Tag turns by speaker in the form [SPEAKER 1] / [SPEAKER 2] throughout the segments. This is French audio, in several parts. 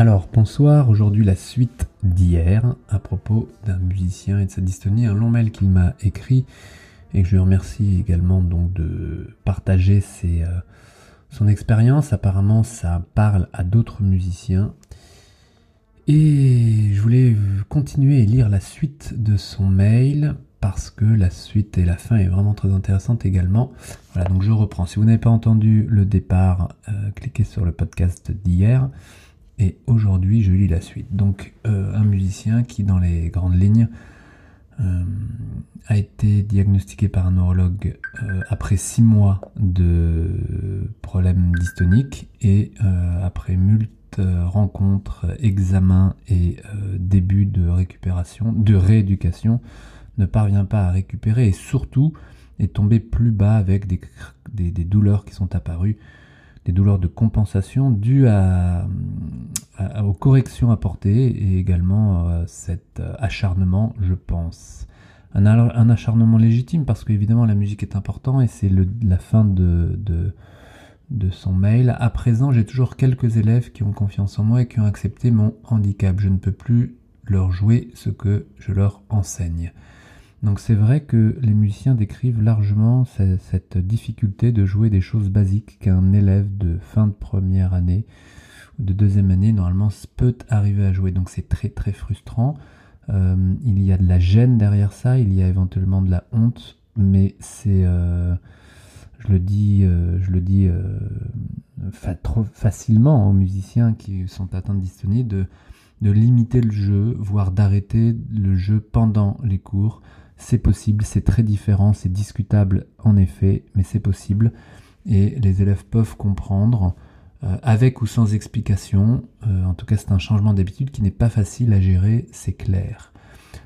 [SPEAKER 1] Alors, bonsoir, aujourd'hui la suite d'hier à propos d'un musicien et de sa dystonie, un long mail qu'il m'a écrit et que je lui remercie également donc de partager euh, son expérience. Apparemment, ça parle à d'autres musiciens. Et je voulais continuer et lire la suite de son mail parce que la suite et la fin est vraiment très intéressante également. Voilà, donc je reprends. Si vous n'avez pas entendu le départ, euh, cliquez sur le podcast d'hier. Et aujourd'hui, je lis la suite. Donc, euh, un musicien qui, dans les grandes lignes, euh, a été diagnostiqué par un neurologue après six mois de problèmes dystoniques et après multiples rencontres, examens et début de récupération, de rééducation, ne parvient pas à récupérer et surtout est tombé plus bas avec des, douleurs qui sont apparues, des douleurs de compensation dues aux corrections apportées et également à cet acharnement, je pense. Un, acharnement légitime parce qu'évidemment la musique est important et c'est la fin de son mail. À présent, j'ai toujours quelques élèves qui ont confiance en moi et qui ont accepté mon handicap. Je ne peux plus leur jouer ce que je leur enseigne. Donc c'est vrai que les musiciens décrivent largement cette difficulté de jouer des choses basiques qu'un élève de fin de première année ou de deuxième année normalement peut arriver à jouer. Donc c'est très très frustrant. Euh, il y a de la gêne derrière ça, il y a éventuellement de la honte, mais c'est, euh, je le dis, euh, je le dis trop facilement aux musiciens qui sont atteints de dystonie de de limiter le jeu, voire d'arrêter le jeu pendant les cours c'est possible, c'est très différent, c'est discutable en effet, mais c'est possible. Et les élèves peuvent comprendre, euh, avec ou sans explication. Euh, en tout cas, c'est un changement d'habitude qui n'est pas facile à gérer, c'est clair.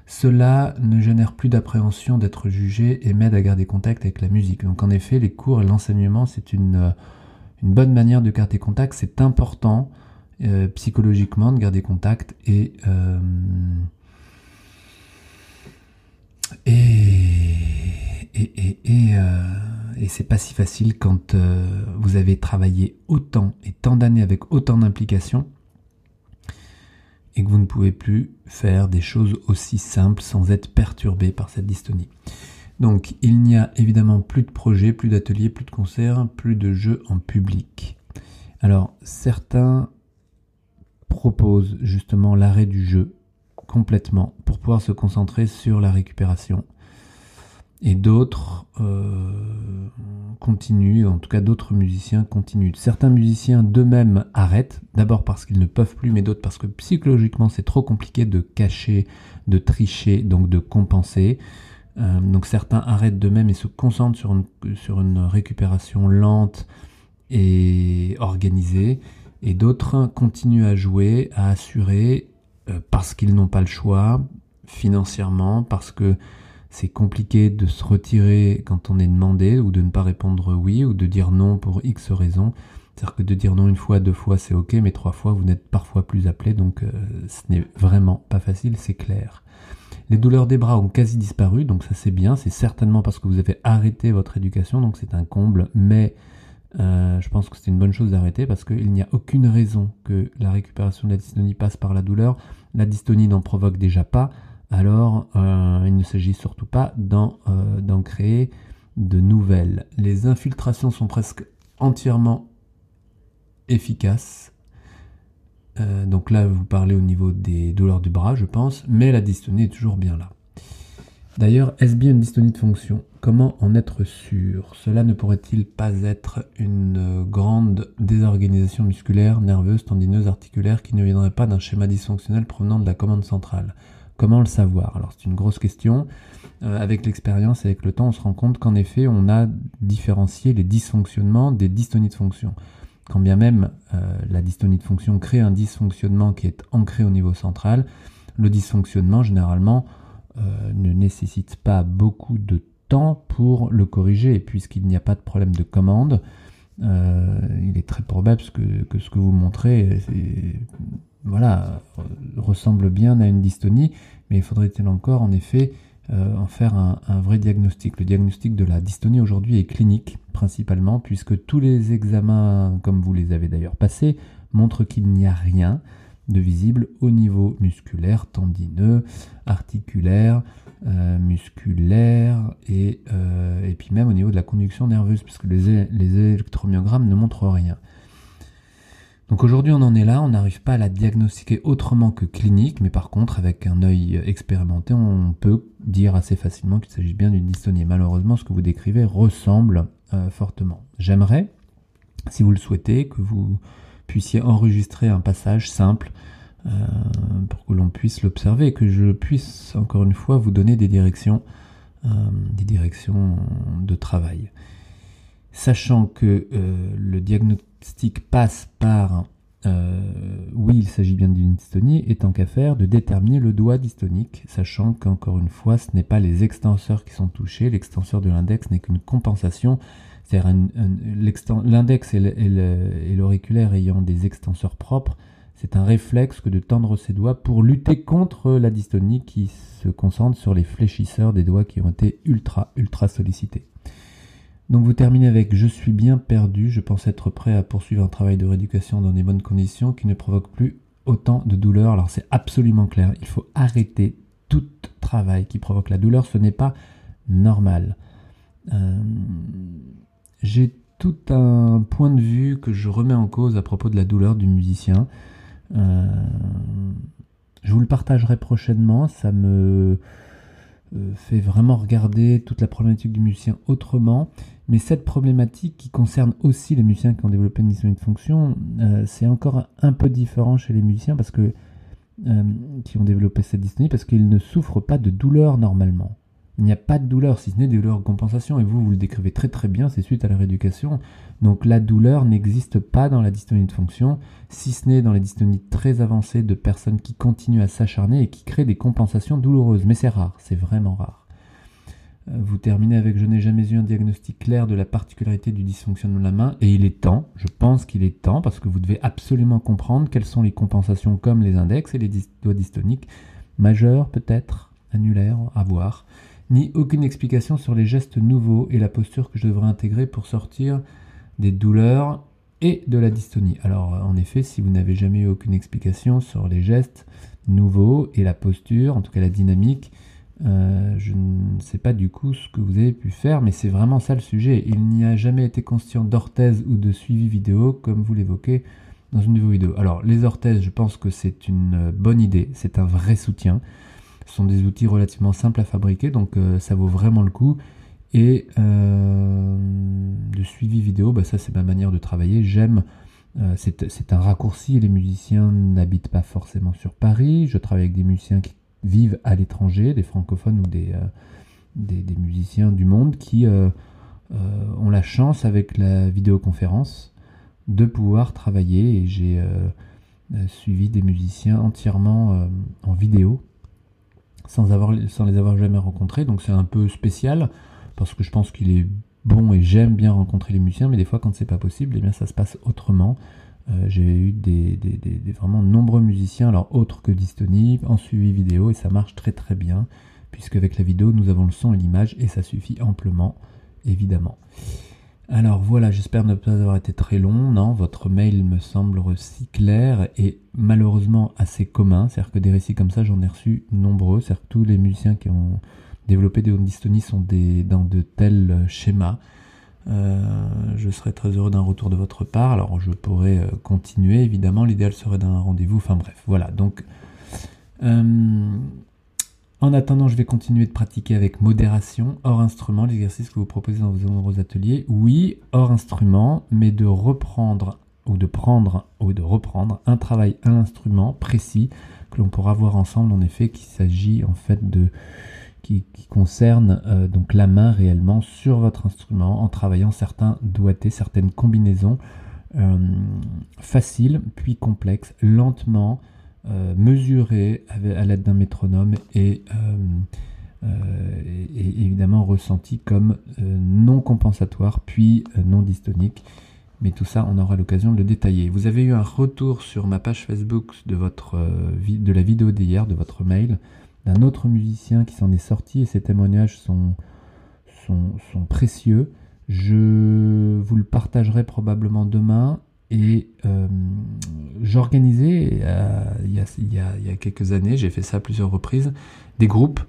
[SPEAKER 1] Cela ne génère plus d'appréhension d'être jugé et m'aide à garder contact avec la musique. Donc en effet, les cours et l'enseignement, c'est une, euh, une, bonne manière de garder contact. C'est important psychologiquement de garder contact et et, et, et, euh, et c'est pas si facile quand euh, vous avez travaillé autant et tant d'années avec autant d'implications et que vous ne pouvez plus faire des choses aussi simples sans être perturbé par cette dystonie. Donc il n'y a évidemment plus de projets, plus d'ateliers, plus de concerts, plus de jeux en public. Alors certains proposent justement l'arrêt du jeu complètement pour pouvoir se concentrer sur la récupération. Et d'autres euh, continuent, en tout cas d'autres musiciens continuent. Certains musiciens d'eux-mêmes arrêtent, d'abord parce qu'ils ne peuvent plus, mais d'autres parce que psychologiquement c'est trop compliqué de cacher, de tricher, donc de compenser. Euh, donc certains arrêtent d'eux-mêmes et se concentrent sur une, sur une récupération lente et organisée. Et d'autres continuent à jouer, à assurer parce qu'ils n'ont pas le choix financièrement, parce que c'est compliqué de se retirer quand on est demandé ou de ne pas répondre oui ou de dire non pour X raisons. C'est-à-dire que de dire non une fois, deux fois, c'est ok, mais trois fois, vous n'êtes parfois plus appelé, donc euh, ce n'est vraiment pas facile, c'est clair. Les douleurs des bras ont quasi disparu, donc ça c'est bien, c'est certainement parce que vous avez arrêté votre éducation, donc c'est un comble, mais euh, je pense que c'est une bonne chose d'arrêter parce qu'il n'y a aucune raison que la récupération de la dystonie passe par la douleur. La dystonie n'en provoque déjà pas, alors euh, il ne s'agit surtout pas euh, d'en créer de nouvelles. Les infiltrations sont presque entièrement efficaces. donc là, vous parlez au niveau des douleurs du bras, je pense, mais la dystonie est toujours bien là. D'ailleurs, est-ce bien une dystonie de fonction? Comment en être sûr? Cela ne pourrait-il pas être une grande désorganisation musculaire, nerveuse, tendineuse, articulaire qui ne viendrait pas d'un schéma dysfonctionnel provenant de la commande centrale? Comment le savoir? Alors c'est une grosse question. Euh, avec l'expérience, avec le temps, on se rend compte qu'en effet, on a différencié les dysfonctionnements des dystonies de fonction. Quand bien même euh, la dystonie de fonction crée un dysfonctionnement qui est ancré au niveau central, le dysfonctionnement, généralement, euh, ne nécessite pas beaucoup de temps pour le corriger, puisqu'il n'y a pas de problème de commande, euh, il est très probable que, ce que vous montrez voilà, ressemble bien à une dystonie, mais il faudrait-il encore en effet euh, en faire un, vrai diagnostic? Le diagnostic de la dystonie aujourd'hui est clinique principalement, puisque tous les examens, comme vous les avez d'ailleurs passés, montrent qu'il n'y a rien. De visible au niveau musculaire, tendineux, articulaire, euh, musculaire et, euh, et, puis même au niveau de la conduction nerveuse, puisque les, les électromyogrammes ne montrent rien. Donc aujourd'hui on en est là, on n'arrive pas à la diagnostiquer autrement que clinique, mais par contre avec un œil expérimenté on peut dire assez facilement qu'il s'agit bien d'une dystonie. Malheureusement ce que vous décrivez ressemble euh, fortement. J'aimerais, si vous le souhaitez, que vous puissiez enregistrer un passage simple euh, pour que l'on puisse l'observer et que je puisse encore une fois vous donner des directions, euh, des directions de travail. Sachant que le diagnostic passe par oui, il s'agit bien d'une dystonie, et tant qu'à faire, de déterminer le doigt dystonique, sachant qu'encore une fois, ce n'est pas les extenseurs qui sont touchés, l'extenseur de l'index n'est qu'une compensation c'est-à-dire l'index et l'auriculaire ayant des extenseurs propres, c'est un réflexe que de tendre ses doigts pour lutter contre la dystonie qui se concentre sur les fléchisseurs des doigts qui ont été ultra, ultra sollicités. Donc vous terminez avec Je suis bien perdu, je pense être prêt à poursuivre un travail de rééducation dans des bonnes conditions qui ne provoque plus autant de douleur. Alors c'est absolument clair, il faut arrêter tout travail qui provoque la douleur, ce n'est pas normal. Euh, j'ai tout un point de vue que je remets en cause à propos de la douleur du musicien. Euh, je vous le partagerai prochainement. Ça me euh, fait vraiment regarder toute la problématique du musicien autrement. Mais cette problématique qui concerne aussi les musiciens qui ont développé une dystonie de fonction, euh, c'est encore un peu différent chez les musiciens parce que qui ont développé cette dystonie parce qu'ils ne souffrent pas de douleur normalement. Il n'y a pas de douleur, si ce n'est des douleurs de compensation, et vous, vous le décrivez très très bien, c'est suite à la rééducation. Donc la douleur n'existe pas dans la dystonie de fonction, si ce n'est dans les dystonies très avancées de personnes qui continuent à s'acharner et qui créent des compensations douloureuses. Mais c'est rare, c'est vraiment rare. Euh, vous terminez avec Je n'ai jamais eu un diagnostic clair de la particularité du dysfonctionnement de la main, et il est temps, je pense qu'il est temps, parce que vous devez absolument comprendre quelles sont les compensations comme les index et les doigts dystoniques, majeurs peut-être, annulaires, à voir ni aucune explication sur les gestes nouveaux et la posture que je devrais intégrer pour sortir des douleurs et de la dystonie. Alors en effet, si vous n'avez jamais eu aucune explication sur les gestes nouveaux et la posture, en tout cas la dynamique, euh, je ne sais pas du coup ce que vous avez pu faire, mais c'est vraiment ça le sujet. Il n'y a jamais été conscient d'orthèse ou de suivi vidéo, comme vous l'évoquez dans une de vos vidéos. Alors les orthèses, je pense que c'est une bonne idée, c'est un vrai soutien. Ce sont des outils relativement simples à fabriquer, donc euh, ça vaut vraiment le coup. Et euh, de suivi vidéo, bah, ça c'est ma manière de travailler. J'aime, euh, c'est un raccourci. Les musiciens n'habitent pas forcément sur Paris. Je travaille avec des musiciens qui vivent à l'étranger, des francophones ou des, des, musiciens du monde qui ont la chance avec la vidéoconférence de pouvoir travailler. Et j'ai suivi des musiciens entièrement en vidéo sans, les avoir jamais rencontrés. Donc c'est un peu spécial parce que je pense qu'il est bon et j'aime bien rencontrer les musiciens, mais des fois quand c'est pas possible, eh bien ça se passe autrement. Euh, j'ai eu des, vraiment nombreux musiciens, alors autres que Dystony, en suivi vidéo et ça marche très très bien, puisque avec la vidéo nous avons le son et l'image et ça suffit amplement, évidemment. Alors voilà, j'espère ne pas avoir été très long. Non, votre mail me semble aussi clair et malheureusement assez commun. C'est-à-dire que des récits comme ça, j'en ai reçu nombreux. C'est-à-dire que tous les musiciens qui ont développé des dystonies sont dans de tels schémas. Euh, je serais très heureux d'un retour de votre part. Alors je pourrais euh, continuer, évidemment. L'idéal serait d'un rendez-vous. Enfin bref, voilà. Donc... Euh, en attendant, je vais continuer de pratiquer avec modération, hors instrument, l'exercice que vous proposez dans vos nombreux ateliers. Oui, hors instrument, mais de reprendre ou de prendre ou de reprendre un travail à l'instrument précis que l'on pourra voir ensemble en effet qu'il s'agit en fait de qui, concerne euh, donc la main réellement sur votre instrument en travaillant certains doigtés, certaines combinaisons euh, faciles puis complexes, lentement, mesuré à l'aide d'un métronome et, euh, euh, évidemment ressenti comme non compensatoire puis non dystonique. Mais tout ça, on aura l'occasion de le détailler. Vous avez eu un retour sur ma page Facebook de, votre, de la vidéo d'hier, de votre mail, d'un autre musicien qui s'en est sorti et ces témoignages sont, sont, sont précieux. Je vous le partagerai probablement demain Et j'organisais, il, y a quelques années, j'ai fait ça à plusieurs reprises, des groupes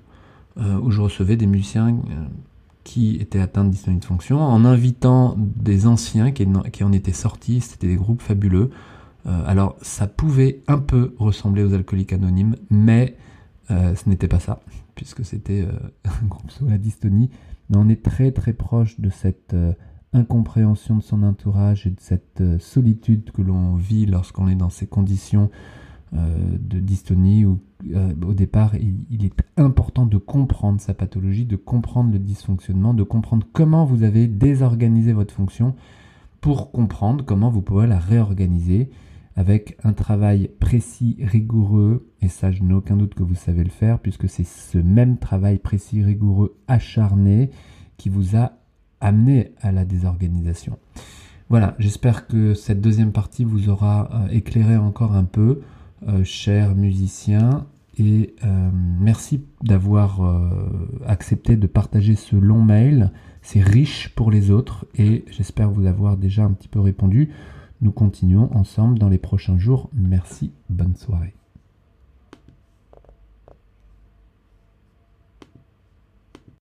[SPEAKER 1] où je recevais des musiciens qui étaient atteints de dystonie de fonction en invitant des anciens qui, en étaient sortis. C'était des groupes fabuleux. alors ça pouvait un peu ressembler aux alcooliques anonymes, mais ce n'était pas ça, puisque c'était un groupe sur la dystonie mais on est très très proche de cette euh, incompréhension de son entourage et de cette euh, solitude que l'on vit lorsqu'on est dans ces conditions euh, de dystonie où au départ il, est important de comprendre sa pathologie, de comprendre le dysfonctionnement, de comprendre comment vous avez désorganisé votre fonction pour comprendre comment vous pouvez la réorganiser avec un travail précis, rigoureux, et ça je n'ai aucun doute que vous savez le faire, puisque c'est ce même travail précis, rigoureux, acharné, qui vous a amené à la désorganisation. Voilà, j'espère que cette deuxième partie vous aura euh, éclairé encore un peu, euh, chers musiciens, et euh, merci d'avoir accepté de partager ce long mail. C'est riche pour les autres, et j'espère vous avoir déjà un petit peu répondu. Nous continuons ensemble dans les prochains jours. Merci, bonne soirée.